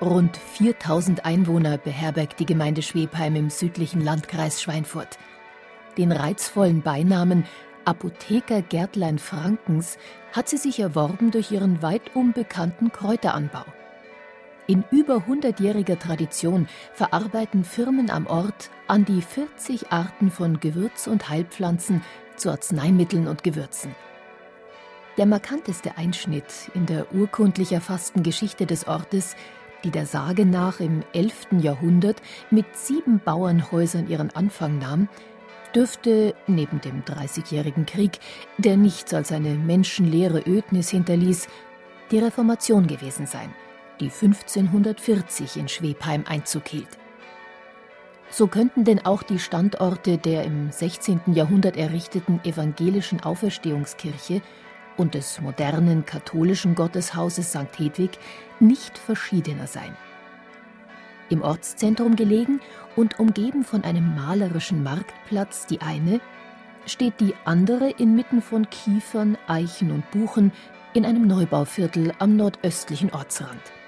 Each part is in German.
Rund 4000 Einwohner beherbergt die Gemeinde Schwebheim im südlichen Landkreis Schweinfurt. Den reizvollen Beinamen Apotheker Gärtlein Frankens hat sie sich erworben durch ihren weit unbekannten Kräuteranbau. In über 100-jähriger Tradition verarbeiten Firmen am Ort an die 40 Arten von Gewürz- und Heilpflanzen zu Arzneimitteln und Gewürzen. Der markanteste Einschnitt in der urkundlich erfassten Geschichte des Ortes die der Sage nach im 11. Jahrhundert mit sieben Bauernhäusern ihren Anfang nahm, dürfte neben dem Dreißigjährigen Krieg, der nichts als eine menschenleere Ödnis hinterließ, die Reformation gewesen sein, die 1540 in Schwebheim Einzug hielt. So könnten denn auch die Standorte der im 16. Jahrhundert errichteten evangelischen Auferstehungskirche und des modernen katholischen Gotteshauses St. Hedwig nicht verschiedener sein. Im Ortszentrum gelegen und umgeben von einem malerischen Marktplatz die eine, steht die andere inmitten von Kiefern, Eichen und Buchen in einem Neubauviertel am nordöstlichen Ortsrand.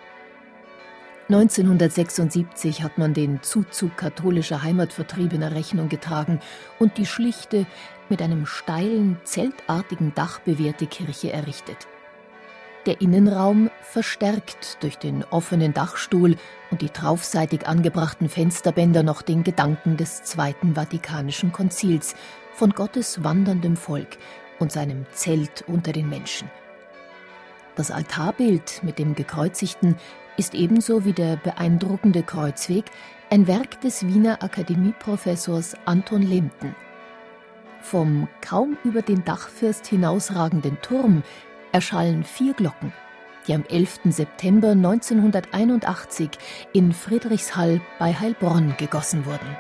1976 hat man den Zuzug katholischer Heimatvertriebener Rechnung getragen und die schlichte, mit einem steilen, zeltartigen Dach bewehrte Kirche errichtet. Der Innenraum, verstärkt durch den offenen Dachstuhl und die traufseitig angebrachten Fensterbänder noch den Gedanken des Zweiten Vatikanischen Konzils von Gottes wanderndem Volk und seinem Zelt unter den Menschen. Das Altarbild mit dem Gekreuzigten ist ebenso wie der beeindruckende Kreuzweg ein Werk des Wiener Akademieprofessors Anton Lehmten. Vom kaum über den Dachfirst hinausragenden Turm erschallen vier Glocken, die am 11. September 1981 in Friedrichshall bei Heilbronn gegossen wurden.